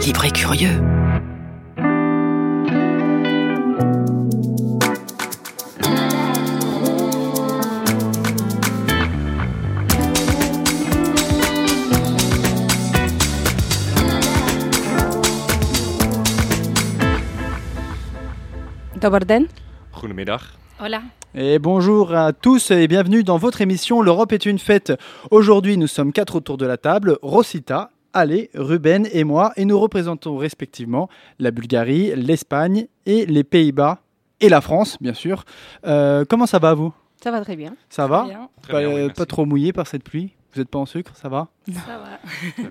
Libre et curieux. Dobarden. Hola. Et bonjour à tous et bienvenue dans votre émission L'Europe est une fête. Aujourd'hui, nous sommes quatre autour de la table Rosita, Ale, Ruben et moi, et nous représentons respectivement la Bulgarie, l'Espagne et les Pays-Bas et la France, bien sûr. Euh, comment ça va vous? Ça va très bien. Ça va? Bien. Très pas, bien, oui, euh, pas trop mouillé par cette pluie? Vous n'êtes pas en sucre? Ça va? Ça va.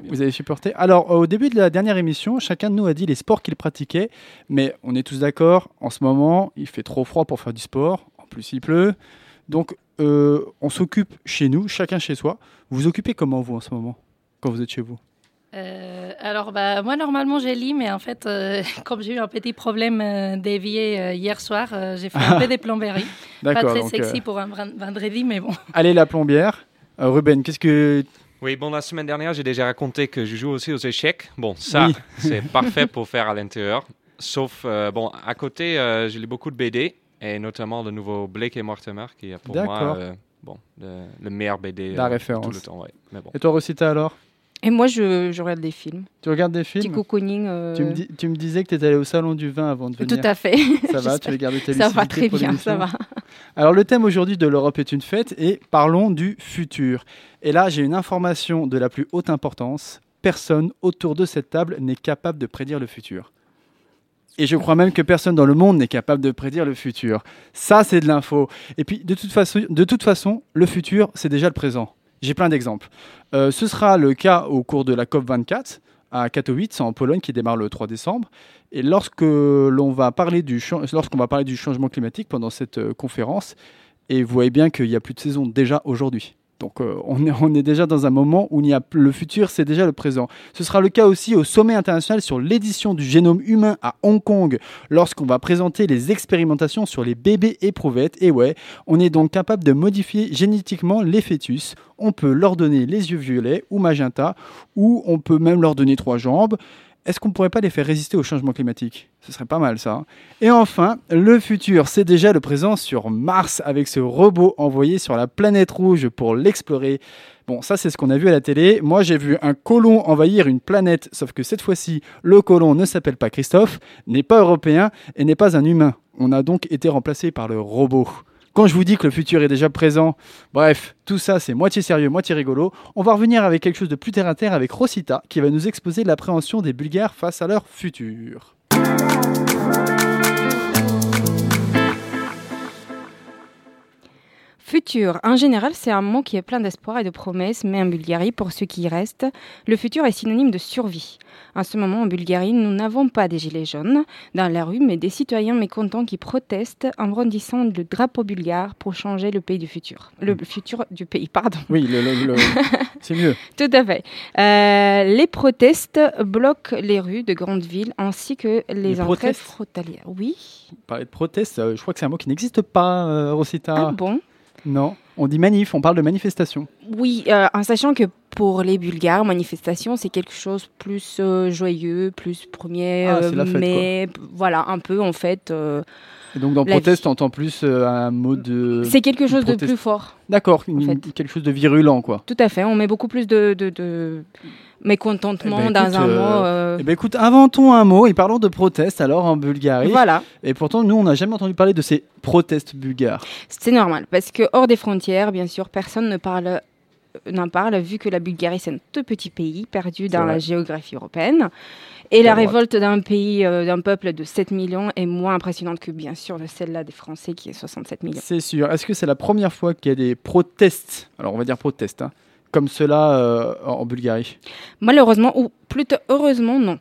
Vous avez supporté? Alors, au début de la dernière émission, chacun de nous a dit les sports qu'il pratiquait, mais on est tous d'accord, en ce moment, il fait trop froid pour faire du sport, en plus il pleut, donc euh, on s'occupe chez nous, chacun chez soi. Vous vous occupez comment, vous, en ce moment, quand vous êtes chez vous? Euh, alors, bah, moi, normalement, j'ai lit, mais en fait, euh, comme j'ai eu un petit problème euh, d'évier euh, hier soir, euh, j'ai fait un peu des plomberies. Pas très donc, sexy euh, pour un vendredi, mais bon. allez la plombière. Euh, Ruben, qu'est-ce que... Oui, bon, la semaine dernière, j'ai déjà raconté que je joue aussi aux échecs. Bon, ça, Oui. c'est parfait pour faire à l'intérieur. Sauf, euh, bon, à côté, euh, j'ai lu beaucoup de BD, et notamment le nouveau Blake et Mortimer, qui est pour moi euh, bon, le, le meilleur BD La euh, de référence. tout le temps. Ouais. Mais bon. Et toi, Rosita, alors? Et moi, je, je regarde des films. Tu regardes des Petit films cocooning. euh, tu me, dis- tu me disais que tu étais allé au salon du vin avant de venir. Tout à fait. Ça va, tu veux garder ta Ça va très bien, ça va. Alors le thème aujourd'hui de l'Europe est une fête et parlons du futur. Et là j'ai une information de la plus haute importance. Personne autour de cette table n'est capable de prédire le futur. Et je crois même que personne dans le monde n'est capable de prédire le futur. Ça c'est de l'info. Et puis de toute façon, de toute façon le futur c'est déjà le présent. J'ai plein d'exemples. Euh, ce sera le cas au cours de la COP24 à Katowice en Pologne qui démarre le 3 décembre. Et lorsque l'on va parler du lorsqu'on va parler du changement climatique pendant cette euh, conférence, et vous voyez bien qu'il n'y a plus de saison déjà aujourd'hui. Donc euh, on, est, déjà dans un moment où il a le futur, c'est déjà le présent. Ce sera le cas aussi au sommet international sur l'édition du génome humain à Hong Kong, lorsqu'on va présenter les expérimentations sur les bébés éprouvettes. Et ouais, on est donc capable de modifier génétiquement les fœtus. On peut leur donner les yeux violets ou magenta, ou on peut même leur donner trois jambes. Est-ce qu'on ne pourrait pas les faire résister au changement climatique? Ce serait pas mal ça. Et enfin, le futur, c'est déjà le présent sur Mars avec ce robot envoyé sur la planète rouge pour l'explorer. Bon, ça c'est ce qu'on a vu à la télé. Moi j'ai vu un colon envahir une planète, sauf que cette fois-ci, le colon ne s'appelle pas Christophe, n'est pas européen et n'est pas un humain. On a donc été remplacé par le robot. Quand je vous dis que le futur est déjà présent, bref, tout ça c'est moitié sérieux, moitié rigolo. On va revenir avec quelque chose de plus terre à terre avec Rosita qui va nous exposer l'appréhension des Bulgares face à leur futur. Futur, en général, c'est un mot qui est plein d'espoir et de promesses, mais en Bulgarie, pour ceux qui y restent, le futur est synonyme de survie. En ce moment, en Bulgarie, nous n'avons pas des gilets jaunes dans la rue, mais des citoyens mécontents qui protestent en brandissant le drapeau bulgare pour changer le pays du futur. Le futur du pays, pardon. Oui, le- le- le- c'est mieux. Tout à fait. Euh, les protestes bloquent les rues de grandes villes ainsi que les, Les entrées protestes frontalières. Oui. Parler de proteste, euh, je crois que c'est un mot qui n'existe pas, euh, Rosita. Ah bon? Non, on dit manif, on parle de manifestation. Oui, euh, en sachant que pour les Bulgares, manifestation, c'est quelque chose plus euh, joyeux, plus premier Ah, euh, mai, voilà, un peu en fait. euh, Et donc dans proteste, vie. on entend plus un mot de... c'est quelque chose de plus fort. D'accord, fait. quelque chose de virulent, quoi. Tout à fait, on met beaucoup plus de, de, de- mécontentement Eh ben, dans un euh, mot. euh, Eh ben, écoute, inventons un mot et parlons de proteste alors en Bulgarie. Voilà, Et pourtant, nous, on n'a jamais entendu parler de ces protestes bulgares. c'est normal parce que hors des frontières, bien sûr, personne ne parle euh, n'en parle vu que la Bulgarie c'est un tout petit pays perdu dans vrai. la géographie européenne et la droite. révolte d'un pays euh, d'un peuple de 7 millions est moins impressionnante que bien sûr de celle-là des Français qui est 67 millions. C'est sûr. Est-ce que c'est la première fois qu'il y a des protestes Alors, on va dire protestes, hein, comme cela euh, en Bulgarie. Malheureusement, ou plutôt heureusement, non.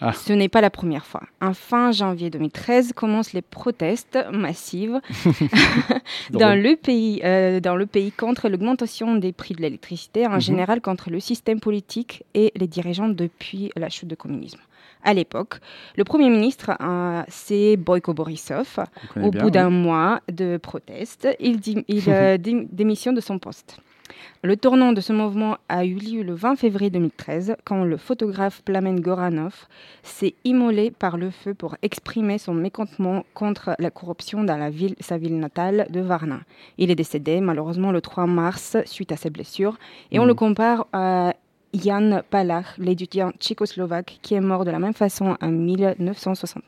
Ah. Ce n'est pas la première fois. En fin janvier 2013 commencent les protestes massives dans Drôle. le, pays, euh, dans le pays contre l'augmentation des prix de l'électricité, en Mhm. général contre le système politique et les dirigeants depuis la chute du communisme. À l'époque, le Premier ministre, euh, c'est Boyko Borisov. Au bien, bout d'un mois de protestes, il, euh, démissionne de son poste. Le tournant de ce mouvement a eu lieu le 20 février 2013, quand le photographe Plamen Goranov s'est immolé par le feu pour exprimer son mécontentement contre la corruption dans la ville, sa ville natale de Varna. Il est décédé malheureusement le 3 mars suite à ses blessures, et on Mhm. le compare à Jan Palach, l'étudiant tchécoslovaque, qui est mort de la même façon en 1969.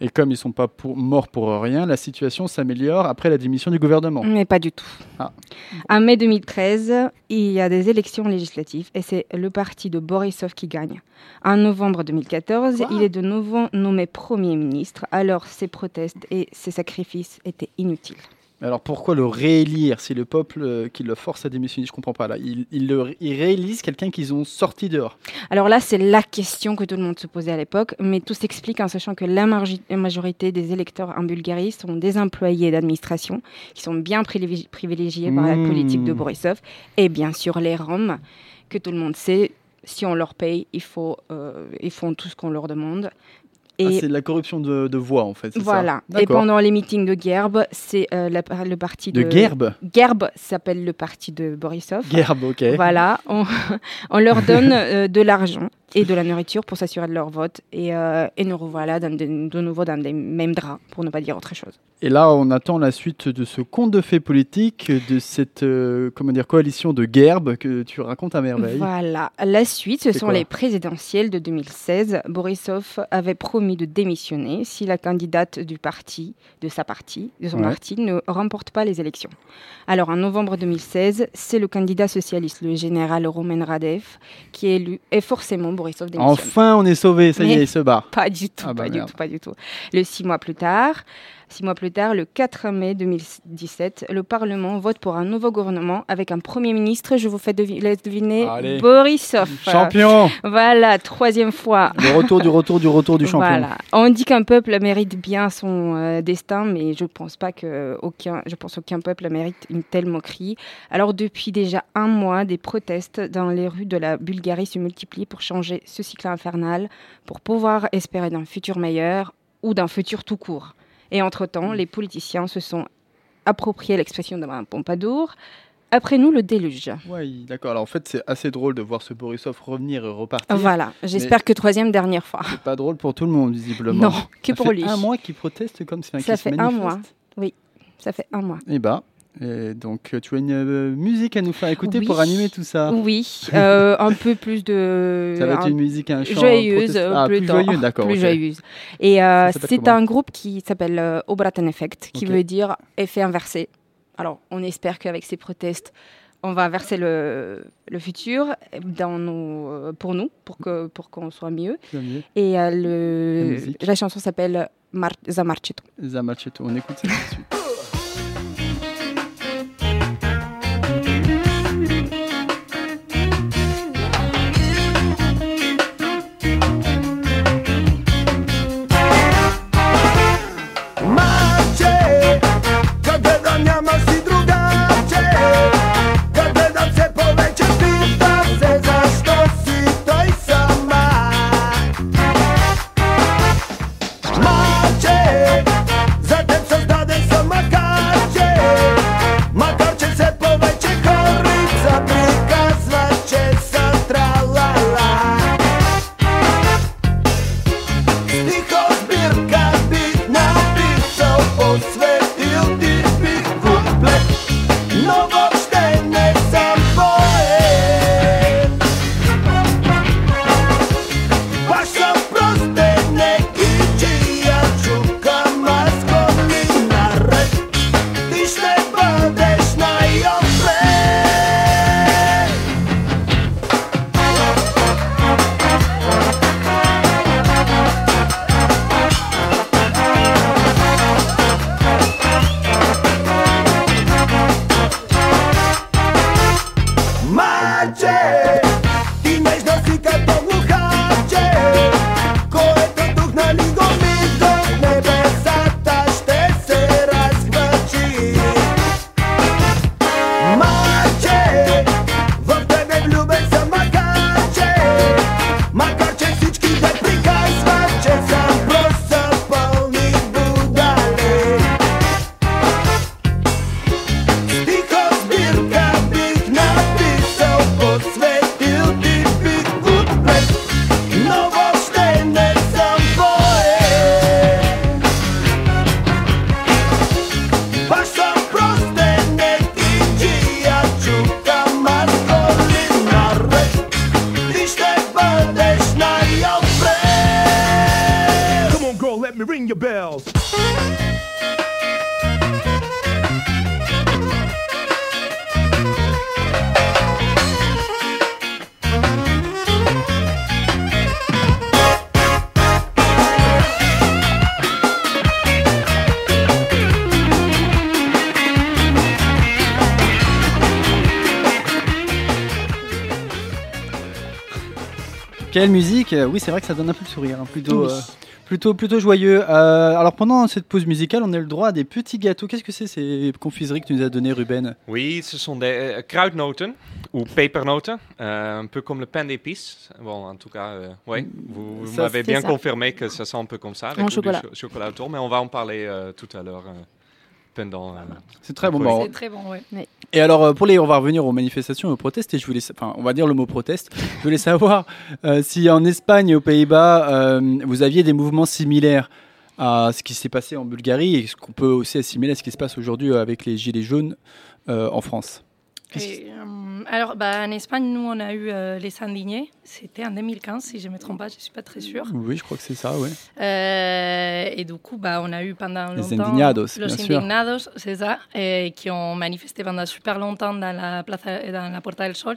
Et comme ils sont pas pour- morts pour rien, la situation s'améliore après la démission du gouvernement. Mais pas du tout. Ah. En mai 2013, il y a des élections législatives et c'est le parti de Borisov qui gagne. En novembre 2014, Quoi? il est de nouveau nommé Premier ministre, alors ses protestes et ses sacrifices étaient inutiles. Alors pourquoi le réélire? Si le peuple euh, qui le force à démissionner Je comprends pas là. Ils il le- ils réélisent quelqu'un qu'ils ont sorti dehors. Alors là, c'est la question que tout le monde se posait à l'époque, mais tout s'explique en sachant que la majorité des électeurs en Bulgarie sont des employés d'administration qui sont bien privilégi- privilégiés par la Mmh. politique de Borisov, et bien sûr les Roms, que tout le monde sait, si on leur paye, il faut, euh, ils font tout ce qu'on leur demande. Ah, c'est de la corruption de, de voix en fait. ça voilà. Et pendant les meetings de Gerb, c'est euh, le parti De de... Gerb Gerb s'appelle le parti de Borisov. Gerb, ok. Voilà, on, on leur donne euh, de l'argent et de la nourriture pour s'assurer de leur vote. Et, euh, et nous revoilà dans des- de nouveau dans des mêmes draps, pour ne pas dire autre chose. Et là, on attend la suite de ce conte de fées politique, de cette euh, comment dire, coalition de Gerb que tu racontes à merveille. Voilà, la suite, ce sont les présidentielles de 2016. Borisov avait promis de démissionner si la candidate du parti, de sa partie, de son Ouais. parti, ne remporte pas les élections. Alors en novembre 2016, c'est le candidat socialiste, le général Roman Radev, qui est élu, et forcément Borisov démissionne. Enfin, on est sauvé, ça y est, il se barre. Pas du tout, Ah bah pas du tout, pas du tout. Le six mois plus tard, six mois plus tard, le 4 mai 2017, le Parlement vote pour un nouveau gouvernement avec un premier ministre. Je vous fais devi- laisse deviner Allez. Borisov. Champion Voilà, troisième fois. Le retour du retour du retour du champion. Voilà. On dit qu'un peuple mérite bien son euh, destin, mais je pense pas que aucun, je pense aucun peuple mérite une telle moquerie. Alors depuis déjà un mois, des protestes dans les rues de la Bulgarie se multiplient pour changer ce cycle infernal, pour pouvoir espérer d'un futur meilleur ou d'un futur tout court. Et entre-temps, les politiciens se sont appropriés l'expression de Mme Pompadour. Après nous, le déluge. Oui, d'accord. Alors en fait, c'est assez drôle de voir ce Borisov revenir et repartir. Voilà, j'espère que troisième dernière fois. C'est pas drôle pour tout le monde, visiblement. Non, que Ça pour fait lui. un mois qu'il proteste comme c'est un Ça fait un mois. Ça fait un mois. Eh ben, et donc euh, tu as une euh, musique à nous faire écouter Oui. pour animer tout ça. Oui, euh, un peu plus de. Ça va être un- une musique, un chant joyeuse, ah, plus plutôt. joyeux, d'accord. plus joyeuse. Et euh, c'est un groupe qui s'appelle Obraten Effect, qui veut dire effet inversé. Alors, on espère qu'avec ces protestes, on va inverser le, le futur dans nos, pour nous, pour qu'on soit mieux. Et La chanson s'appelle Mar Zamarchito. Zamachetto, on écoute ça tout de suite. Quelle musique Euh, Oui, c'est vrai que ça donne un peu le sourire, hein, plutôt, Oui. euh, plutôt, plutôt joyeux. Euh, alors pendant cette pause musicale, on a le droit à des petits gâteaux. Qu'est-ce que c'est ces confiseries que tu nous as donné, Ruben? Oui, ce sont des euh, kruidnoten ou pepernoten, euh, un peu comme le pain d'épices. Bon, en tout cas, euh, ouais, vous, vous Ça, m'avez bien ça. confirmé que ça sent un peu comme ça, avec En du chocolat. cho- chocolat autour, mais on va en parler euh, tout à l'heure. Euh, pendant, euh, C'est très bon. Oui. Bon, C'est très bon, ouais. Et alors, euh, pour les, on va revenir aux manifestations et aux protestes. Et je voulais, enfin, on va dire le mot proteste. Je voulais savoir euh, si en Espagne et aux Pays-Bas, euh, vous aviez des mouvements similaires à ce qui s'est passé en Bulgarie et ce qu'on peut aussi assimiler à ce qui se passe aujourd'hui avec les gilets jaunes euh, en France. Et, euh, alors, bah, en Espagne, nous, on a eu euh, les indignés. C'était en 2015, si je ne me trompe pas, je ne suis pas très sûre. Oui, je crois que c'est ça, ouais. Euh, et du coup, bah, on a eu pendant Les longtemps... indignados, Los bien indignados, c'est ça, et qui ont manifesté pendant super longtemps dans la, plaza, dans la Porta del Sol.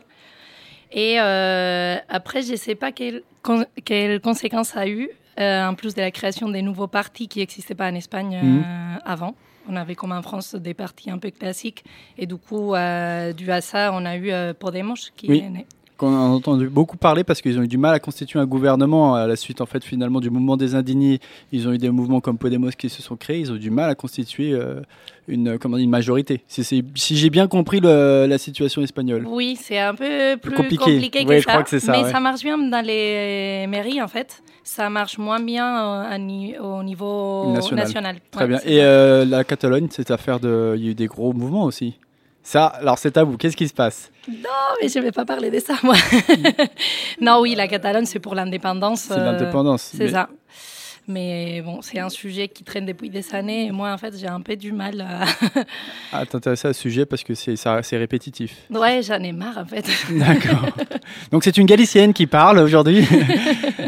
Et euh, après, je ne sais pas quelles con- quelles conséquences ça a eu, en plus de la création des nouveaux partis qui n'existaient pas en Espagne Mhm. avant. On avait comme en France des partis un peu classiques. Et du coup, euh, dû à ça, on a eu euh, Podemos qui Oui. est né. Qu'on a entendu beaucoup parler parce qu'ils ont eu du mal à constituer un gouvernement à la suite en fait finalement du mouvement des indignés. Ils ont eu des mouvements comme Podemos qui se sont créés. Ils ont eu du mal à constituer euh, une comment dire, une majorité. Si, j'ai bien compris le- la situation espagnole. Oui, c'est un peu plus compliqué. compliqué, que Oui, je ça. crois que c'est ça, mais ouais. ça marche bien dans les mairies, en fait. Ça marche moins bien au niveau National. national. Très Ouais, bien. Et euh, la Catalogne, cette affaire de, il y a eu des gros mouvements aussi. Ça, alors c'est à vous. Qu'est-ce qui se passe Non, mais je ne vais pas parler de ça, moi. non, oui, la Catalogne, c'est pour l'indépendance. C'est euh, l'indépendance. C'est Mais- ça. Mais bon, c'est un sujet qui traîne depuis des années. Et moi, en fait, j'ai un peu du mal à... Ah, t'intéresser à ce sujet parce que c'est ça, c'est répétitif. ouais, j'en ai marre, en fait. D'accord. donc c'est une Galicienne qui parle aujourd'hui.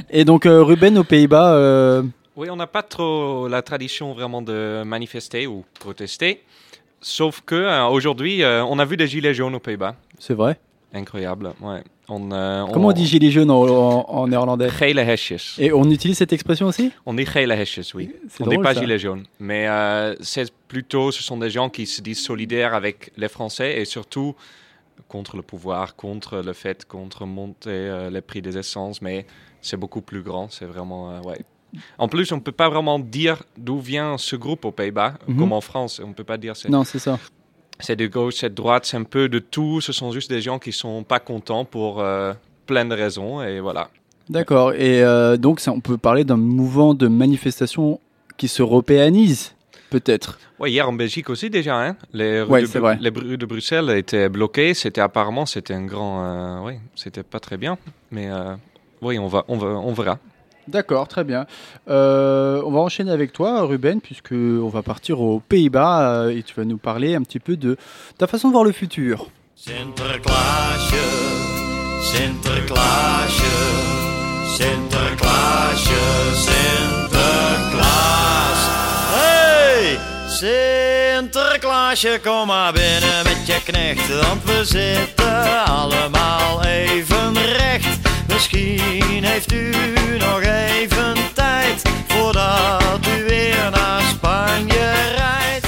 Et donc euh, Ruben aux Pays-Bas. euh, Oui, on n'a pas trop la tradition vraiment de manifester ou protester. Sauf que euh, aujourd'hui, euh, on a vu des gilets jaunes aux Pays-Bas. c'est vrai. Incroyable. Ouais. On, euh, Comment on dit gilet jaune en, en- en néerlandais? Gele hesjes. Et on utilise cette expression aussi? On dit gele hesjes, oui. On dit drôle, pas ça. gilet jaune. Mais c'est plutôt, ce sont des gens qui se disent solidaires avec les Français et surtout contre le pouvoir, contre le fait, contre monter les prix des essences. Mais c'est beaucoup plus grand. C'est vraiment, ouais. En plus, on ne peut pas vraiment dire d'où vient ce groupe aux Pays-Bas, Mhm. comme en France. On ne peut pas dire c'est Non, c'est ça. c'est de gauche, c'est de droite, c'est un peu de tout. Ce sont juste des gens qui sont pas contents pour euh, plein de raisons et voilà. D'accord. Et euh, donc ça, on peut parler d'un mouvement de manifestation qui s'européanise, peut-être. Ouais, hier en Belgique aussi déjà, hein. Les rues, Ouais, de, c'est vrai. les rues de Bruxelles étaient bloquées. C'était apparemment, c'était un grand, euh, oui, c'était pas très bien, mais euh, oui, on va, on va, on verra. D'accord, très bien. Euh, on va enchaîner avec toi, Ruben, puisque on va partir aux Pays-Bas euh, et tu vas nous parler un petit peu de ta façon de voir le futur. Sinterklaasje, Sinterklaasje, Sinterklaasje, Sinterklaas. Hey, Sinterklaasje, kom maar binnen met je knecht, want we zitten allemaal even recht. Misschien heeft u nog even tijd voordat u weer naar Spanje rijdt.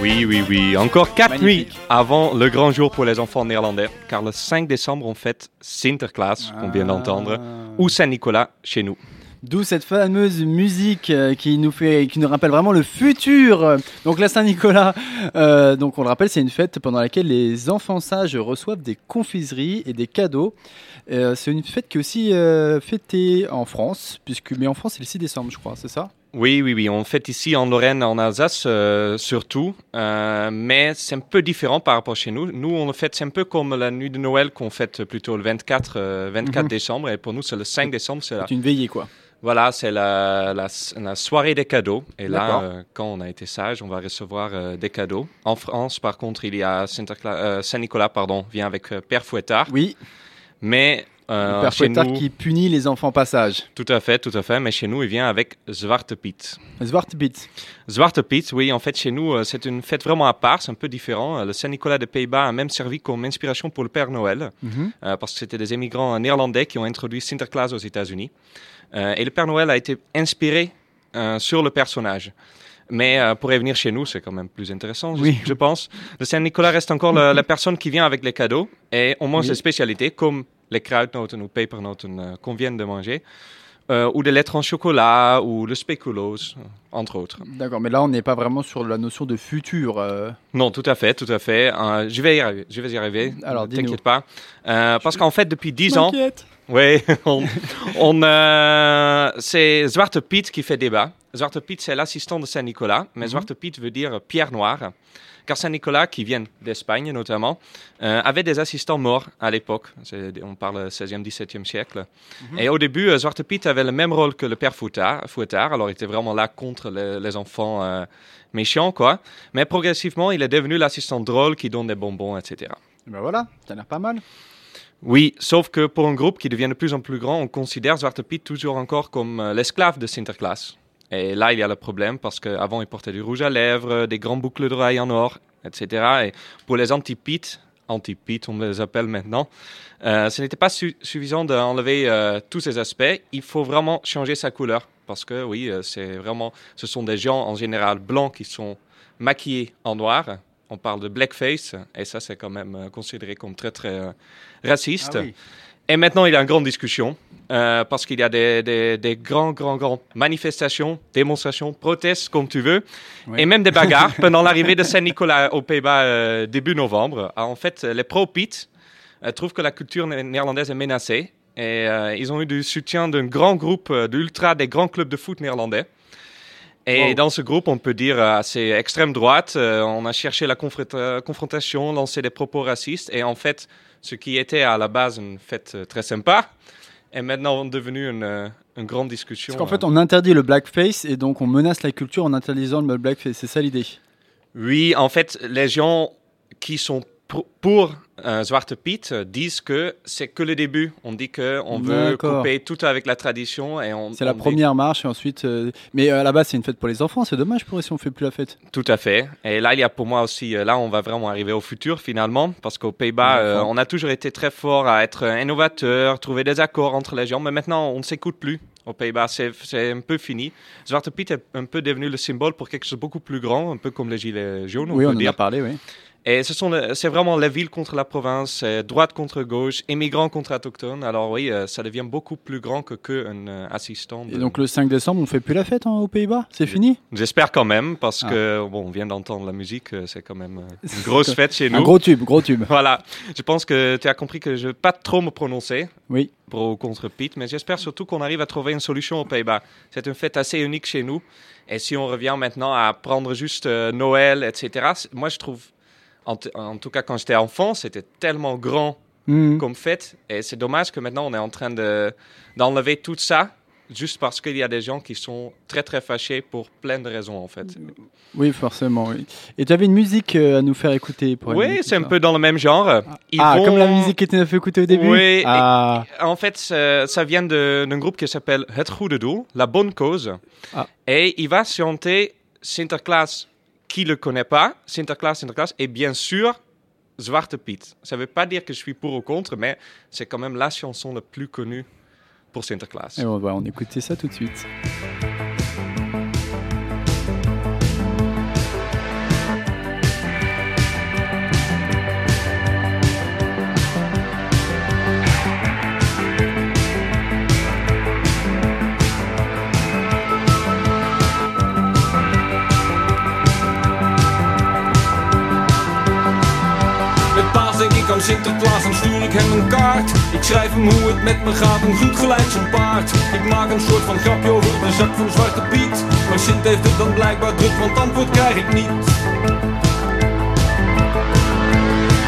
Oui, oui, oui. Encore quatre nuits avant le grand jour pour les enfants néerlandais, car le 5 décembre on fête Sinterklaas, qu'on vient d'entendre, ou Saint-Nicolas chez nous. D'où cette fameuse musique euh, qui nous fait, qui nous rappelle vraiment le futur. Donc la Saint-Nicolas, euh, donc on le rappelle, c'est une fête pendant laquelle les enfants sages reçoivent des confiseries et des cadeaux. Euh, c'est une fête qui est aussi euh, fêtée en France, puisque mais en France c'est le 6 décembre, je crois, c'est ça? Oui, oui, oui. On fête ici en Lorraine, en Alsace euh, surtout, euh, mais c'est un peu différent par rapport chez nous. Nous, on le fête, c'est un peu comme la nuit de Noël qu'on fête plutôt le 24, euh, 24 Mhm. décembre, et pour nous, c'est le 5 décembre. C'est la, C'est une veillée quoi. Voilà, c'est la, la, la soirée des cadeaux. Et là, euh, quand on a été sage, on va recevoir euh, des cadeaux. En France, par contre, il y a euh, Saint-Nicolas, pardon, vient avec Père Fouettard. Oui, Mais euh, père chez Fouettard nous, qui punit les enfants passage. tout à fait, tout à fait. Mais chez nous, il vient avec Zwarte Piet. Zwarte Piet. Zwarte Piet, oui, en fait, chez nous, c'est une fête vraiment à part, c'est un peu différent. Le Saint-Nicolas des Pays-Bas a même servi comme inspiration pour le Père Noël, Mhm. euh, parce que c'était des émigrants néerlandais qui ont introduit Sinterklaas aux États-Unis. Euh, et le Père Noël a été inspiré euh, sur le personnage. Mais euh, pour revenir chez nous, c'est quand même plus intéressant, je, Oui. je pense. Le Saint-Nicolas reste encore la, la personne qui vient avec les cadeaux et on mange Oui. des spécialités comme les kruidnoten ou pepernoten euh, qu'on vient de manger, euh, ou des lettres en chocolat ou le spéculoos, entre autres. D'accord, mais là, on n'est pas vraiment sur la notion de futur. Non, tout à fait, tout à fait. Je vais y arriver. Je vais y arriver. Alors. T'inquiète pas. Parce qu'en fait, depuis 10 ans, M'inquiète. Oui, on, on, euh, c'est Zwarte Piet qui fait débat. Zwarte Piet, c'est l'assistant de Saint-Nicolas, mais Mhm. Zwarte Piet veut dire pierre noire. Car Saint-Nicolas, qui vient d'Espagne notamment, euh, avait des assistants morts à l'époque. On parle 16e, 17e siècle. Mhm. Et au début, euh, Zwarte Piet avait le même rôle que le père Fouettard. Fouettard. Alors, il était vraiment là contre les, les enfants euh, méchants, quoi. Mais progressivement, il est devenu l'assistant drôle qui donne des bonbons, etc. Ben voilà, ça a l'air pas mal. Oui, sauf que pour un groupe qui devient de plus en plus grand, on considère Zwarte Piet toujours encore comme euh, l'esclave de Sinterklaas. Et là, il y a le problème parce qu'avant, il portait du rouge à lèvres, des grands boucles d'oreilles en or, etc. Et pour les anti-Piet, anti-Piet, on les appelle maintenant, euh, ce n'était pas su- suffisant d'enlever euh, tous ces aspects. Il faut vraiment changer sa couleur parce que oui, euh, c'est vraiment, ce sont des gens en général blancs qui sont maquillés en noir. On parle de blackface et ça, c'est quand même euh, considéré comme très très euh, raciste. Ah oui. Et maintenant, il y a une grande discussion euh, parce qu'il y a des, des, des grands, grands, grands manifestations, démonstrations, protestes, comme tu veux, Oui. et même des bagarres pendant l'arrivée de Saint-Nicolas aux Pays-Bas euh, début novembre. Alors, en fait, les pro-Piet euh, trouvent que la culture né- néerlandaise est menacée et ils ont eu du soutien d'un grand groupe d'ultra des grands clubs de foot néerlandais. Et Wow. dans ce groupe, on peut dire euh, assez extrême droite. euh, on a cherché la confronta- confrontation, lancé des propos racistes. Et en fait, ce qui était à la base une fête euh, très sympa est maintenant devenu une, euh, une grande discussion. Parce qu'en fait, euh. on interdit le blackface et donc on menace la culture en interdisant le blackface. C'est ça l'idée? Oui, en fait, les gens qui sont pour, pour euh, Zwarte Piet euh, disent que c'est que le début. On dit qu'on veut couper tout avec la tradition. et on C'est la on dit- première marche et ensuite. euh, Mais à la base, c'est une fête pour les enfants. C'est dommage pour eux si on fait plus la fête. Tout à fait. Et là, il y a pour moi aussi, là, on va vraiment arriver au futur finalement, parce qu'aux Pays-Bas, on a toujours été très fort à être innovateur, trouver des accords entre les gens, mais maintenant, on ne s'écoute plus. Aux Pays-Bas, c'est c'est un peu fini. Zwarte Piet est un peu devenu le symbole pour quelque chose de beaucoup plus grand, un peu comme les gilets jaunes, on oui, peut on en a parlé, oui. Et ce sont, c'est vraiment la ville contre la province, c'est droite contre gauche, immigrants contre autochtones. Alors oui, euh, ça devient beaucoup plus grand que qu'un euh, assistant. de- Et donc le 5 décembre, on fait plus la fête hein, aux Pays-Bas? C'est fini? J'espère quand même, parce Ah. que bon, on vient d'entendre la musique, euh, c'est quand même euh, une grosse fête chez nous. Un gros tube, gros tube. Voilà, je pense que tu as compris que je ne vais pas trop me prononcer Oui. pro ou contre Pete, mais j'espère surtout qu'on arrive à trouver une solution aux Pays-Bas. C'est une fête assez unique chez nous. Et si on revient maintenant à prendre juste euh, Noël, etc., moi je trouve, en, tout cas quand j'étais enfant, c'était tellement grand Mhm. comme fête. Et c'est dommage que maintenant on est en train de- d'enlever tout ça juste parce qu'il y a des gens qui sont très très fâchés pour plein de raisons en fait. Oui, forcément, oui. Et tu avais une musique euh, à nous faire écouter pour Oui, c'est un peu dans le même genre. Ah, vont- comme la musique qui était fait écouter au début Oui, Ah, En fait, ça, ça vient d'un groupe qui s'appelle Het Goede Doel, La Bonne Cause. Ah. Et il va chanter Sinterklaas, qui le connaît pas, Sinterklaas, Sinterklaas, et bien sûr Zwarte Piet. Ça veut pas dire que je suis pour ou contre, mais c'est quand même la chanson la plus connue pour Sinterklaas. et on va en écouter ça tout de suite. Sinterklaas en stuur ik hem een kaart. Ik schrijf hem hoe het met me gaat en goed gelijk zijn paard. Ik maak een soort van grapje over de zak van Zwarte Piet. Maar Sint heeft het dan blijkbaar druk, want antwoord krijg ik niet.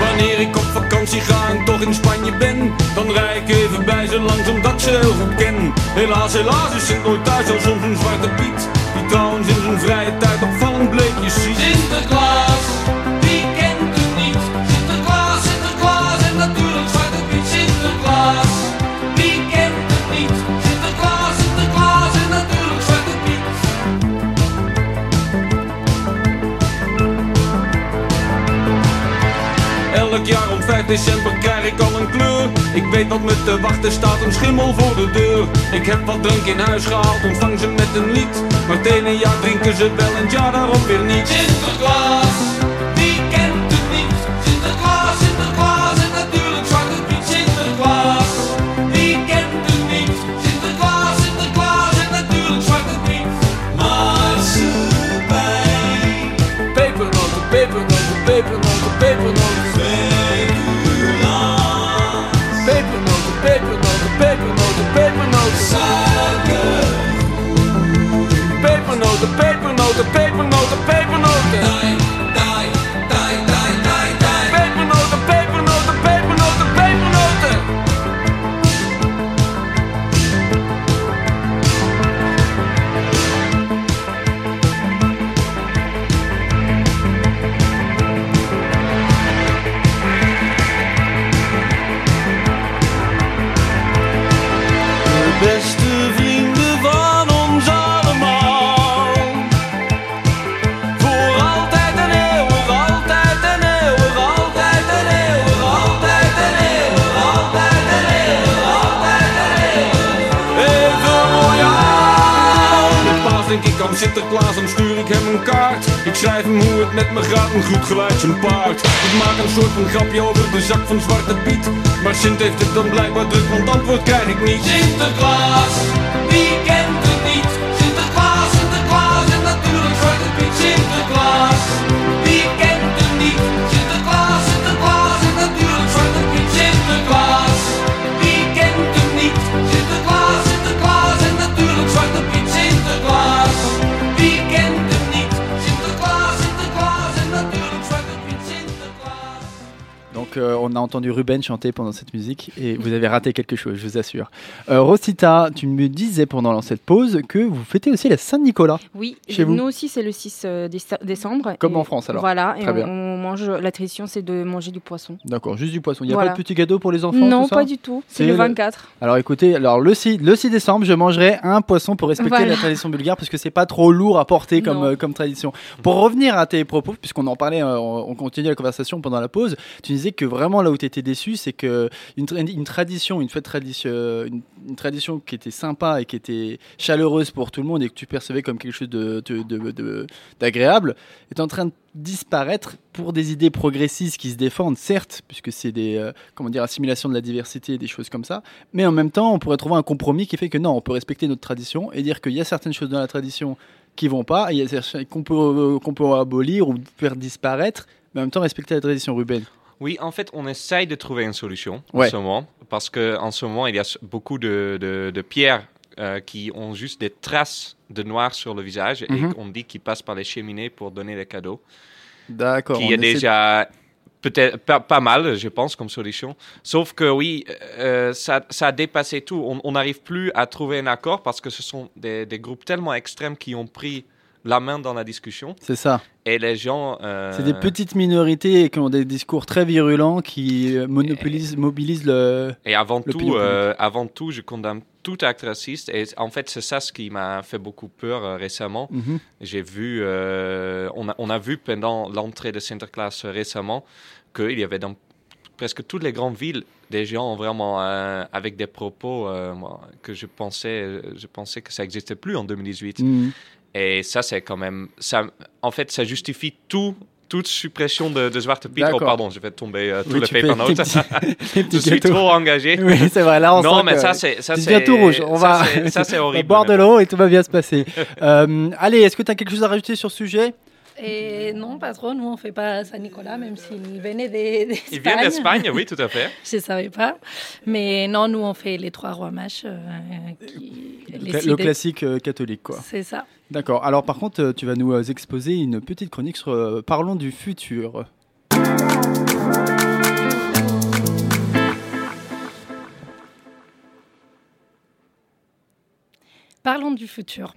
Wanneer ik op vakantie ga en toch in Spanje ben Dan rij ik even bij ze langs omdat ze heel goed ken. Helaas, helaas is Sint nooit thuis als soms een Zwarte Piet Die trouwens in zijn vrije tijd opvallend bleekjes ziet. Sinterklaas, volgend jaar om 5 december krijg ik al een kleur. Ik weet wat me te wachten staat, een schimmel voor de deur. Ik heb wat drank in huis gehaald, ontvang ze met een lied. Maar het ene jaar drinken ze wel en het jaar daarop weer niet. Sinterklaas, wie kent het niet? Sinterklaas, Sinterklaas en natuurlijk Zwarte Piet Sinterklaas. Wie kent het niet? Sinterklaas, Sinterklaas en natuurlijk Zwarte Piet. Pepernoten, pepernoten, pepernoten, pepernoten. Pepernoten, pepernoten, pepernoten, pepernoten. Pepernoten, Sinterklaas, dan stuur ik hem een kaart. Ik schrijf hem hoe het met me gaat, een goed geluid zijn paard. Ik maak een soort van grapje over de zak van Zwarte Piet. Maar Sint heeft het dan blijkbaar druk, want antwoord krijg ik niet. Sinterklaas, wie kent het niet? Sinterklaas, Sinterklaas en natuurlijk Zwarte Piet. Sinterklaas, euh, on a entendu Ruben chanter pendant cette musique et vous avez raté quelque chose, je vous assure. Euh, Rosita, tu me disais pendant cette pause que vous fêtez aussi la Saint-Nicolas. Oui, Chez vous nous aussi c'est le 6 euh, déce- décembre. Comme Et en France, alors. Voilà, et Très on, bien. on mange, la tradition c'est de manger du poisson. D'accord, juste du poisson. Il n'y a Voilà. pas de petits cadeaux pour les enfants non, tout ça pas du tout, c'est le le- 24. Alors écoutez, alors le 6, le 6 décembre, je mangerai un poisson pour respecter Voilà. la tradition bulgare parce que c'est pas trop lourd à porter comme, euh, comme tradition. Pour revenir à tes propos, puisqu'on en parlait, on on continue la conversation pendant la pause, tu disais que vraiment là où tu étais déçu, c'est que une, tra- une tradition, une fête tradition, une, une tradition qui était sympa et qui était chaleureuse pour tout le monde et que tu percevais comme quelque chose d'agréable est en train de disparaître pour des idées progressistes qui se défendent, certes, puisque c'est des euh, comment dire assimilation de la diversité et des choses comme ça, mais en même temps, on pourrait trouver un compromis qui fait que non, on peut respecter notre tradition et dire qu'il y a certaines choses dans la tradition qui vont pas, qu'on peut euh, qu'on peut abolir ou faire disparaître, mais en même temps respecter la tradition Ruben. Oui, en fait, on essaye de trouver une solution en ce moment, parce qu'en ce moment, il y a beaucoup de, de- de pierres euh, qui ont juste des traces de noir sur le visage Mhm. et on dit qu'ils passent par les cheminées pour donner les cadeaux. D'accord. Qui est déjà peut-être pas, pas mal, je pense, comme solution. Sauf que oui, euh, ça, ça a dépassé tout. On on n'arrive plus à trouver un accord parce que ce sont des, des groupes tellement extrêmes qui ont pris la main dans la discussion C'est ça. et les gens. euh, C'est des petites minorités qui ont des discours très virulents qui euh, monopolisent, mobilisent le. Et avant tout, euh, avant tout, je condamne tout acte raciste. Et en fait, c'est ça ce qui m'a fait beaucoup peur euh, récemment. Mhm. J'ai vu, on, a, on a vu pendant l'entrée de Sinterklaas récemment qu'il y avait dans presque toutes les grandes villes des gens vraiment euh, avec des propos euh, que je pensais, je pensais que ça n'existait plus en 2018. Mhm. Et ça, c'est quand même, ça, en fait, ça justifie tout. Toute suppression de, de Zwarte Piet. Oh, pardon, je vais tomber euh, tous Oui, fais paper tes je suis trop engagé. Oui, c'est vrai. Là, on non, sent mais que ça, c'est. Ça, c'est tout rouge. On ça, va, Ça, horrible. boire de l'eau et tout va bien se passer. Euh, allez, est-ce que tu as quelque chose à rajouter sur ce sujet? Et non, pas trop. Nous, on fait pas Saint-Nicolas, même s'il venait d'Espagne. Il vient d'Espagne, oui, tout à fait. Je ne savais pas. Mais non, nous, on fait les trois rois mages. euh, qui- Le classique euh, catholique, quoi. C'est ça. D'accord. Alors, par contre, euh, tu vas nous euh, exposer une petite chronique sur euh, Parlons du futur. Parlons du futur.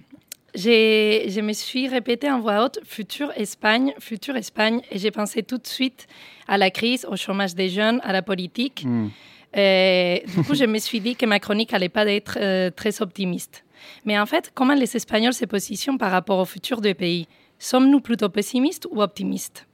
Je me suis répété en voix haute futur Espagne, futur Espagne, et j'ai pensé tout de suite à la crise, au chômage des jeunes, à la politique. Hmm. Et du coup, je me suis dit que ma chronique allait pas être euh, très optimiste. Mais en fait, comment les Espagnols se positionnent par rapport au futur du pays? Sommes-nous plutôt pessimistes ou optimistes?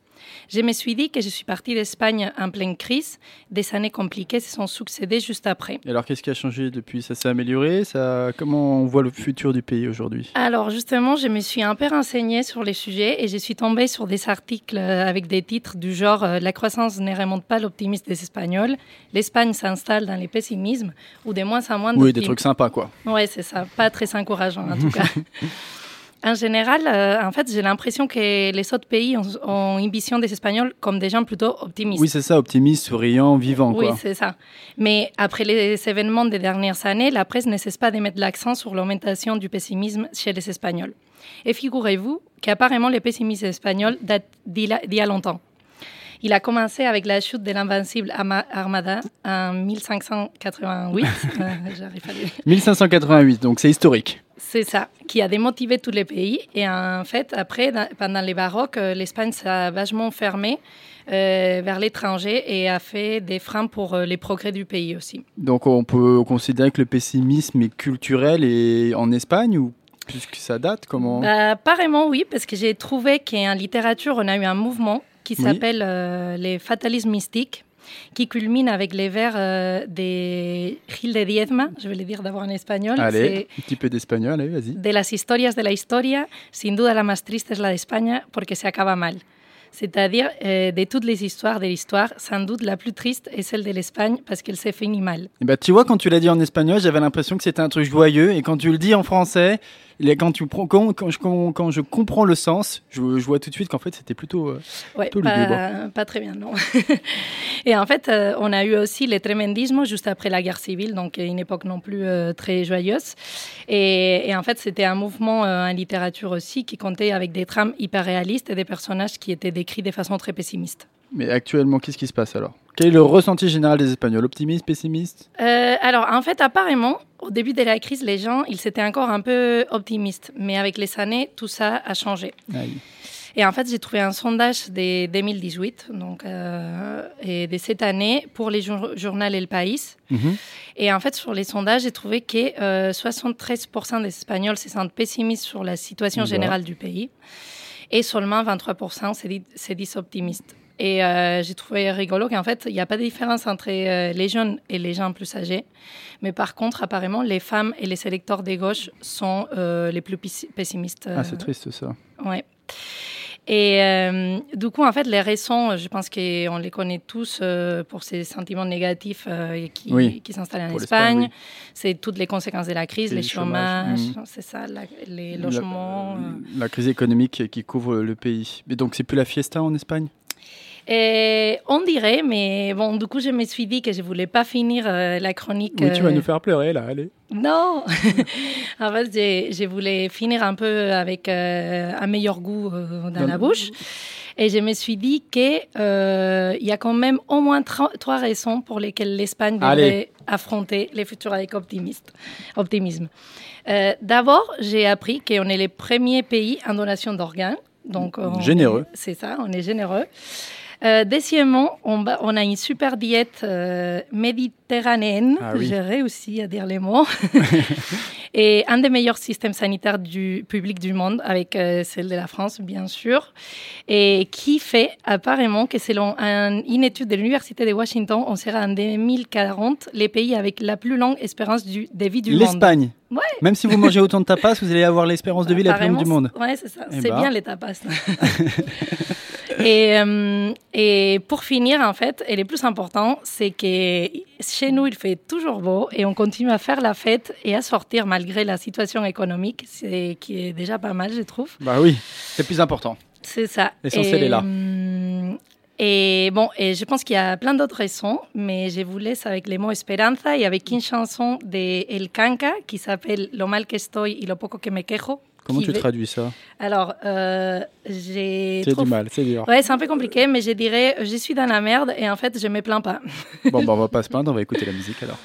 Je me suis dit que je suis partie d'Espagne en pleine crise. Des années compliquées se sont succédées juste après. Et alors, qu'est-ce qui a changé depuis? Ça s'est amélioré? Ça... Comment on voit le futur du pays aujourd'hui? Alors, justement, je me suis un peu renseignée sur les sujets et je suis tombée sur des articles euh, avec des titres du genre euh, La croissance ne remonte pas l'optimisme des Espagnols, l'Espagne s'installe dans les pessimismes, ou de moins en moins Oui, des trucs sympas, quoi. Oui, c'est ça. Pas très encourageant, en tout cas. En général, euh, en fait, j'ai l'impression que les autres pays ont, ont une vision des Espagnols comme des gens plutôt optimistes. Oui, c'est ça, optimiste, souriant, vivant. Oui, c'est ça. Mais après les événements des dernières années, la presse ne cesse pas de mettre l'accent sur l'augmentation du pessimisme chez les Espagnols. Et figurez-vous qu'apparemment, le pessimisme espagnol date d'il y a longtemps. Il a commencé avec la chute de l'invincible Armada en 1588. Euh, J'arrive à le- 1588, donc c'est historique. C'est ça, qui a démotivé tous les pays. Et en fait, après, pendant les baroques, euh, l'Espagne s'est vachement fermée euh, vers l'étranger et a fait des freins pour euh, les progrès du pays aussi. Donc on peut considérer que le pessimisme est culturel et en Espagne ou puisque ça date comment? Bah, apparemment, oui, parce que j'ai trouvé qu'en littérature, on a eu un mouvement qui Oui. s'appelle euh, les fatalismes mystiques, qui culmine avec les vers euh, des Gil de Diezma, je vais le dire d'abord en espagnol. Allez, un petit peu d'espagnol, allez, vas-y. De las historias de la historia, sin duda la más triste es la de España porque se acaba mal. C'est-à-dire, euh, de toutes les histoires de l'histoire, sans doute la plus triste est celle de l'Espagne parce qu'elle s'est finie mal. Et bah, tu vois, quand tu l'as dit en espagnol, j'avais l'impression que c'était un truc joyeux. Et quand tu le dis en français, quand, tu, quand, quand je, quand, quand je comprends le sens, je, je vois tout de suite qu'en fait, c'était plutôt. euh, Ouais, plutôt pas, pas très bien, non. et en fait, euh, on a eu aussi le tremendisme juste après la guerre civile, donc une époque non plus euh, très joyeuse. Et, et en fait, c'était un mouvement euh, en littérature aussi qui comptait avec des trames hyper réalistes et des personnages qui étaient décrits de façon très pessimiste. Mais actuellement, qu'est-ce qui se passe alors? Quel est le ressenti général des Espagnols? Optimiste, pessimiste? Euh, alors, en fait, apparemment, au début de la crise, les gens, ils étaient encore un peu optimistes. Mais avec les années, tout ça a changé. Aïe. Et en fait, j'ai trouvé un sondage de 2018, donc, euh, et de cette année, pour les jour- journaux El País. Mhm. Et en fait, sur les sondages, j'ai trouvé que euh, 73% des Espagnols se sentent pessimistes sur la situation générale du pays. Et seulement 23% se disent, se disent optimistes. Et euh, j'ai trouvé rigolo qu'en fait, il n'y a pas de différence entre euh, les jeunes et les gens plus âgés. Mais par contre, apparemment, les femmes et les électeurs des gauches sont euh, les plus pessi- pessimistes. Ah, c'est triste ça. Ouais. Et euh, du coup, en fait, les raisons, je pense qu'on les connaît tous euh, pour ces sentiments négatifs euh, qui, Oui. qui s'installent en Pour Espagne. oui. C'est toutes les conséquences de la crise, les le chômage, chômages, mhm. c'est ça, la- les logements. La, crise économique qui couvre le pays. Mais donc, c'est plus la fiesta en Espagne? Et on dirait, mais bon, du coup, je me suis dit que je voulais pas finir euh, la chronique. Oui, tu vas euh, nous faire pleurer là, allez. Non En fait, j'ai- je voulais finir un peu avec euh, un meilleur goût euh, dans Non, la bouche. Et je me suis dit qu'il y a quand même au moins tro- trois raisons pour lesquelles l'Espagne devrait affronter les futurs avec optimisme. Euh, D'abord, j'ai appris qu'on est les premiers pays en donation d'organes. Donc, Généreux. est- C'est ça, on est généreux. Euh, deuxièmement, on, a une super diète euh, méditerranéenne. Ah oui. J'ai réussi à dire les mots. Et un des meilleurs systèmes sanitaires du public du monde, avec euh, celle de la France, bien sûr. Et qui fait apparemment que selon un- une étude de l'Université de Washington, on sera en 2040 les pays avec la plus longue espérance du, de vie du monde. L'Espagne. Ouais. Même si vous mangez autant de tapas, vous allez avoir l'espérance de vie la plus longue du monde. Ouais, c'est ça. Eh c'est ben. bien les tapas. et, euh, et pour finir, en fait, et le plus important, c'est que chez nous, il fait toujours beau et on continue à faire la fête et à sortir malgré la situation économique, c'est qui est déjà pas mal, je trouve. Bah oui, c'est plus important. C'est ça. L'essentiel est là. hum, Et bon, et je pense qu'il y a plein d'autres raisons, mais je vous laisse avec les mots Esperanza et avec une chanson de El Canca qui s'appelle Lo mal que estoy y lo poco que me quejo. Comment tu va- traduis ça? Alors, euh, j'ai. C'est trop- du mal, c'est dur. Ouais, c'est un peu compliqué, mais je dirais, je suis dans la merde et en fait, je me plains pas. Bon, bah on va pas se plaindre, on va écouter la musique alors.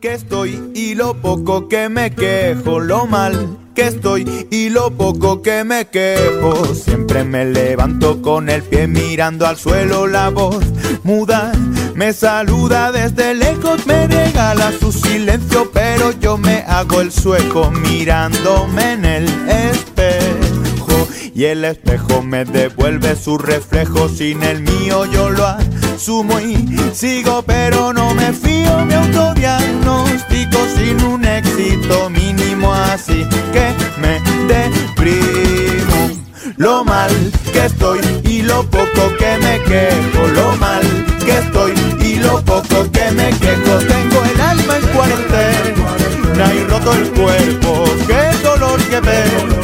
que estoy y lo poco que me quejo, lo mal que estoy y lo poco que me quejo. Siempre me levanto con el pie mirando al suelo, la voz muda me saluda desde lejos, me regala su silencio, pero yo me hago el sueco mirándome en el espejo. y el espejo me devuelve su reflejo. Sin el mío yo lo asumo y sigo, pero no me fío. Me autodiagnostico sin un éxito mínimo, así que me deprimo. Lo mal que estoy y lo poco que me quejo, lo mal que estoy y lo poco que me quejo. Tengo el alma en cuarentena y roto el cuerpo. Qué dolor que veo.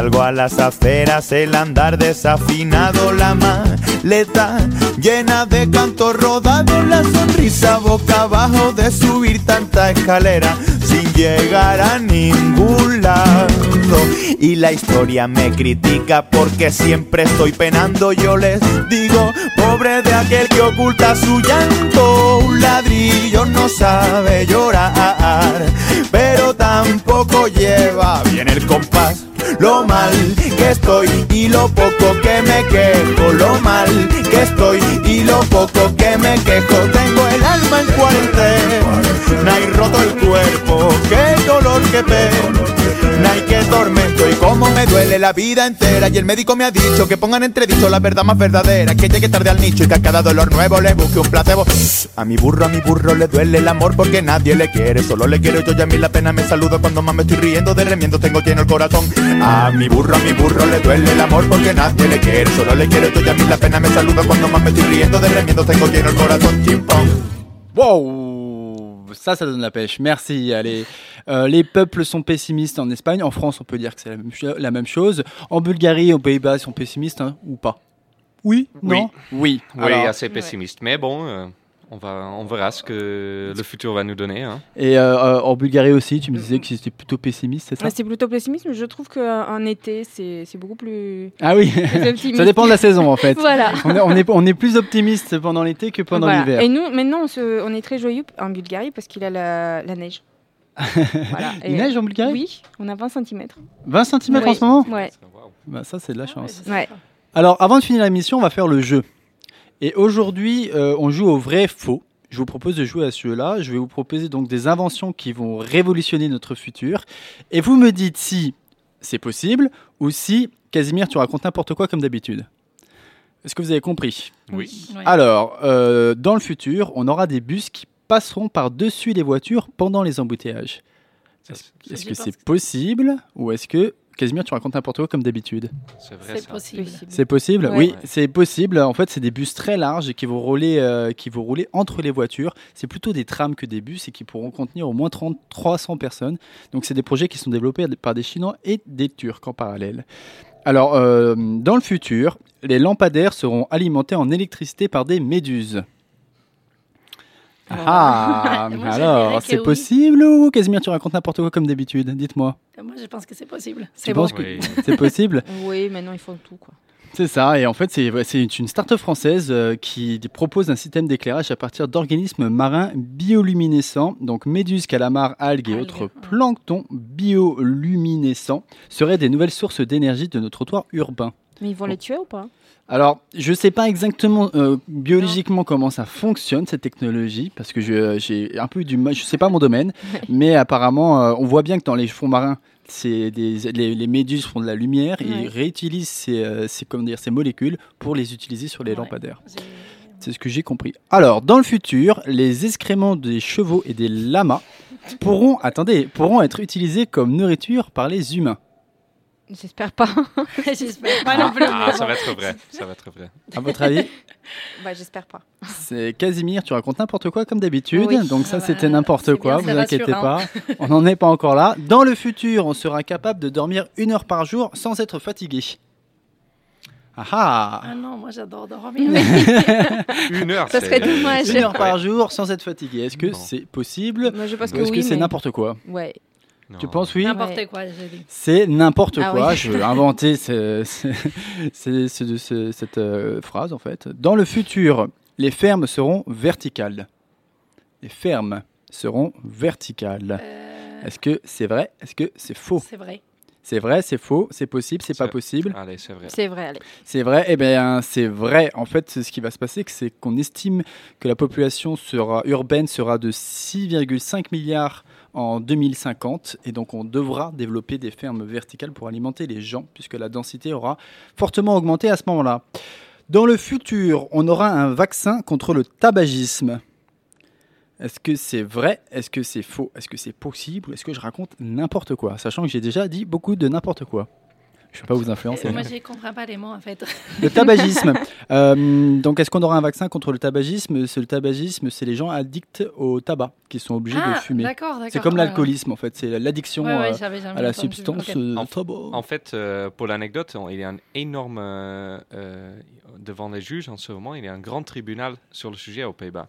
Salgo a las aceras, el andar desafinado, la maleta llena de canto rodado, la sonrisa boca abajo de subir tanta escalera sin llegar a ningún lado. Y la historia me critica porque siempre estoy penando. Yo les digo, pobre de aquel que oculta su llanto. Un ladrillo no sabe llorar, pero tampoco lleva bien el compás. Lo mal que estoy y lo poco que me quejo. Lo mal que estoy y lo poco que me quejo. Tengo el alma en cuarentena y roto el cuerpo. Qué dolor que pena. Ay, qué tormento y cómo me duele la vida entera Y el médico me ha dicho que pongan entredicho la verdad más verdadera Que llegue tarde al nicho y que a cada dolor nuevo le busque un placebo A mi burro, a mi burro le duele el amor porque nadie le quiere Solo le quiero yo y a mí la pena me saludo cuando más me estoy riendo De remiendo tengo lleno el corazón A mi burro, a mi burro le duele el amor porque nadie le quiere Solo le quiero yo y a mí la pena me saludo cuando más me estoy riendo De remiendo tengo lleno el corazón Chimpón Wow Ça, ça donne la pêche. Merci. Allez. Euh, les peuples sont pessimistes en Espagne. En France, on peut dire que c'est la, même cho- la même chose. En Bulgarie, aux Pays-Bas, ils sont pessimistes hein, ou pas? Oui Non? Oui. Oui, Alors, assez pessimiste. Mais bon, euh, on, va, on verra ce que le futur va nous donner. hein. Et euh, euh, en Bulgarie aussi, tu me disais qu'ils étaient plutôt pessimistes, c'est ça? Ouais, C'est plutôt pessimiste, mais je trouve qu'en été, c'est c'est beaucoup plus. Ah oui, plus ça dépend de la saison en fait. Voilà. On est, on est, on est plus optimiste pendant l'été que pendant Voilà. l'hiver. Et nous, maintenant, on, se- on est très joyeux en Bulgarie parce qu'il a la, la neige. Voilà. Il neige en Bulgarie? Oui, on a 20 cm. 20 cm en ce moment? Ouais. Bah, Ça, c'est de la chance. Ouais. Alors, avant de finir la mission, on va faire le jeu. Et aujourd'hui, euh, on joue au vrai faux. Je vous propose de jouer à ce jeu-là. Je vais vous proposer donc des inventions qui vont révolutionner notre futur. Et vous me dites si c'est possible ou si, Casimir, tu racontes n'importe quoi comme d'habitude. Est-ce que vous avez compris? Oui. Alors, euh, dans le futur, on aura des bus qui passeront par-dessus les voitures pendant les embouteillages. Est-ce que c'est possible ou est-ce que, Casimir, tu racontes n'importe quoi comme d'habitude C'est vrai C'est ça. possible. c'est possible Ouais. Oui, Ouais. c'est possible. En fait, c'est des bus très larges qui vont rouler, euh, qui vont rouler entre les voitures. C'est plutôt des trams que des bus et qui pourront contenir au moins 30, 300 personnes. Donc, c'est des projets qui sont développés par des Chinois et des Turcs en parallèle. Alors, euh, dans le futur, les lampadaires seront alimentés en électricité par des méduses. Ah, alors, c'est oui. possible ou Casimir, tu racontes n'importe quoi comme d'habitude Dites-moi. Moi, je pense que c'est possible. C'est bon. Oui. c'est possible? Oui, maintenant ils font tout. Quoi. C'est ça, et en fait, c'est une start-up française euh, qui propose un système d'éclairage à partir d'organismes marins bioluminescents, donc méduses, calamars, algues et Algues, autres ouais. planctons bioluminescents seraient des nouvelles sources d'énergie de nos trottoirs urbains. Mais ils vont les tuer ou pas? Alors, je ne sais pas exactement euh, biologiquement comment ça fonctionne cette technologie, parce que je- j'ai un peu du mal, je sais pas mon domaine, mais apparemment, euh, on voit bien que dans les fonds marins, des, les, les méduses font de la lumière et Ouais. réutilisent ces, euh, ces- comment dire, ces molécules pour les utiliser sur les Ouais. lampadaires. C'est ce que j'ai compris. Alors, dans le futur, les excréments des chevaux et des lamas pourront, attendez, pourront être utilisés comme nourriture par les humains. J'espère pas. J'espère pas non plus. Ah, ça va être vrai. Ça va être vrai. À votre avis bah, j'espère pas. C'est Casimir, tu racontes n'importe quoi comme d'habitude. Oui. Donc ça, Ah c'était bah, n'importe c'est quoi, bien, vous inquiétez pas. On n'en est pas encore là. Dans le futur, on sera capable de dormir une heure par jour sans être fatigué. Ah ah Ah non, moi j'adore dormir. Une heure, Ça serait dommage. Une heure par jour sans être fatigué. Est-ce que c'est possible Moi, je pense ou que est-ce oui. que c'est mais- n'importe quoi Ouais. Non. Tu penses oui N'importe quoi, j'ai dit. C'est n'importe Ah quoi. oui. Je vais inventer ce- ce- ce- ce- ce- cette euh, phrase en fait. Dans le futur, les fermes seront verticales. Les fermes seront verticales. Euh, Est-ce que c'est vrai? Est-ce que c'est faux? C'est vrai. C'est vrai, c'est faux, c'est possible, c'est pas possible? Allez, c'est vrai. C'est vrai, allez. C'est vrai, eh bien c'est vrai. En fait, c'est ce qui va se passer, c'est qu'on estime que la population sera urbaine sera de 6,5 milliards en 2050. Et donc, on devra développer des fermes verticales pour alimenter les gens, puisque la densité aura fortement augmenté à ce moment-là. Dans le futur, on aura un vaccin contre le tabagisme. Est-ce que c'est vrai? Est-ce que c'est faux? Est-ce que c'est possible? Est-ce que je raconte n'importe quoi? Sachant que j'ai déjà dit beaucoup de n'importe quoi. Je ne vais pas vous influencer. Moi, je ne comprends pas les mots, en fait. Le tabagisme. Euh, donc, est-ce qu'on aura un vaccin contre le tabagisme? C'est le tabagisme, c'est les gens addicts au tabac qui sont obligés de Ah, fumer. d'accord, d'accord. C'est comme Ouais, l'alcoolisme, en fait. C'est l'addiction Ouais, ouais, euh, à la substance euh, En, tabac. en fait, euh, pour l'anecdote, il y a un énorme. devant les juges en ce moment, il y a un grand tribunal sur le sujet aux Pays-Bas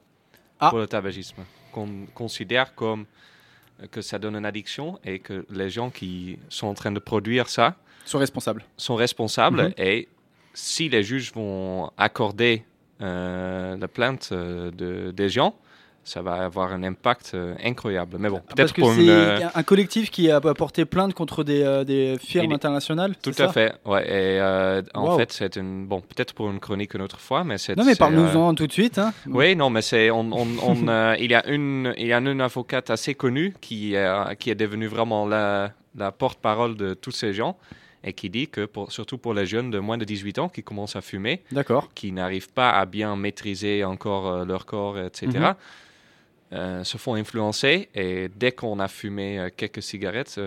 Ah. pour le tabagisme, qu'on considère comme que ça donne une addiction et que les gens qui sont en train de produire ça Sont responsables. sont responsables Mhm. et si les juges vont accorder euh, la plainte euh, de, des gens, ça va avoir un impact euh, incroyable. Mais bon, peut-être pour c'est une. un collectif qui a porté plainte contre des, des firmes internationales. Tout à ça fait, ouais. Et en fait, c'est une. Bon, peut-être pour une chronique une autre fois, mais c'est. Non, mais parle-nous-en tout de suite. hein. Oui, non, mais c'est. On, on- on, il, y a une, il y a une avocate assez connue qui, est- qui est devenue vraiment la, la porte-parole de tous ces gens et qui dit que, pour, surtout pour les jeunes de moins de 18 ans qui commencent à fumer, qui n'arrivent pas à bien maîtriser encore euh, leur corps, etc., Mhm. euh, se font influencer. Et dès qu'on a fumé euh, quelques cigarettes,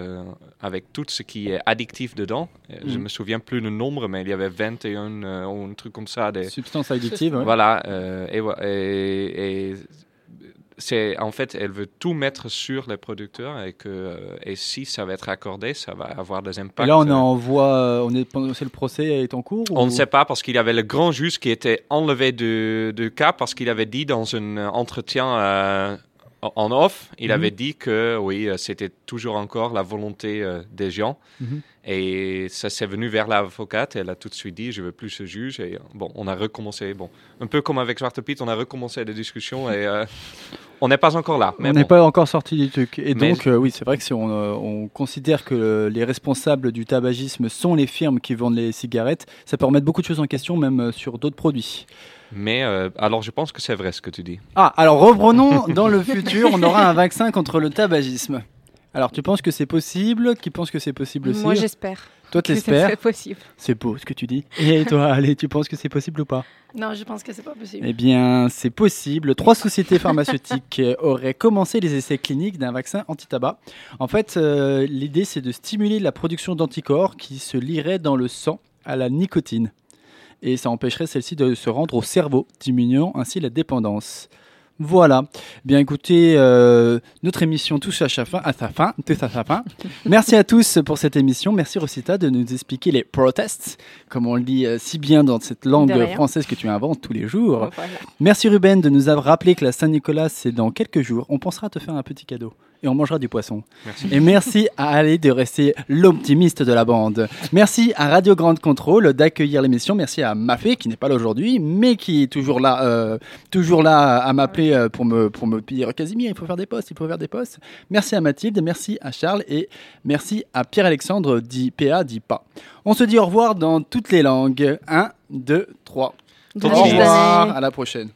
avec tout ce qui est addictif dedans, euh, je Mhm. me souviens plus le nombre, mais il y avait 21 euh, ou un truc comme ça. Des... Substance addictive. ouais. Voilà. et, wa- et- et c'est en fait, elle veut tout mettre sur les producteurs et que euh, et si ça va être accordé, ça va avoir des impacts. Et là, on est euh, en voie. euh, On est, c'est le procès est en cours on ne sait pas parce qu'il y avait le grand juge qui était enlevé du, du cas parce qu'il avait dit dans un entretien euh, en off, il Mhm. avait dit que oui, euh, c'était toujours encore la volonté euh, des gens. Mhm. Et ça s'est venu vers l'avocate. Elle a tout de suite dit, je veux plus ce juge. Et euh, bon, on a recommencé. Bon, un peu comme avec Piet, on a recommencé des discussions et euh, on n'est pas encore là. Mais on n'est bon. pas encore sorti du truc. Et Mais- donc, euh, oui, c'est vrai que si on, on considère que les responsables du tabagisme sont les firmes qui vendent les cigarettes, ça peut remettre beaucoup de choses en question, même sur d'autres produits. Mais euh, alors, je pense que c'est vrai ce que tu dis. Ah, alors reprenons dans le futur, on aura un vaccin contre le tabagisme. Alors, tu penses que c'est possible? Qui pense que c'est possible aussi? Moi, j'espère. Toi, que t'espères? C'est possible. C'est beau ce que tu dis. Et toi, allez, tu penses que c'est possible ou pas? Non, je pense que c'est pas possible. Eh bien, c'est possible. Trois sociétés pharmaceutiques euh, auraient commencé les essais cliniques d'un vaccin anti-tabac. En fait, euh, l'idée, c'est de stimuler la production d'anticorps qui se lieraient dans le sang à la nicotine. Et ça empêcherait celle-ci de se rendre au cerveau, diminuant ainsi la dépendance. Voilà. Bien écoutez, euh, notre émission touche à sa fin, à sa fin, touche à sa fin. Merci à tous pour cette émission. Merci Rosita de nous expliquer les protests, comme on le dit euh, si bien dans cette langue française que tu inventes tous les jours. Voilà. Merci Ruben de nous avoir rappelé que la Saint-Nicolas c'est dans quelques jours. On pensera te faire un petit cadeau et on mangera du poisson. Merci. Et merci à Ali de rester l'optimiste de la bande. Merci à Radio Grande Contrôle d'accueillir l'émission. Merci à Mafé qui n'est pas là aujourd'hui, mais qui est toujours là, euh, toujours là à m'appeler euh, pour me pour me dire Casimir, il faut faire des postes, il faut faire des postes. Merci à Mathilde, merci à Charles et merci à Pierre-Alexandre dit PA dit pas. On se dit au revoir dans toutes les langues. 1, 2, 3. Bonne Au revoir, à la prochaine.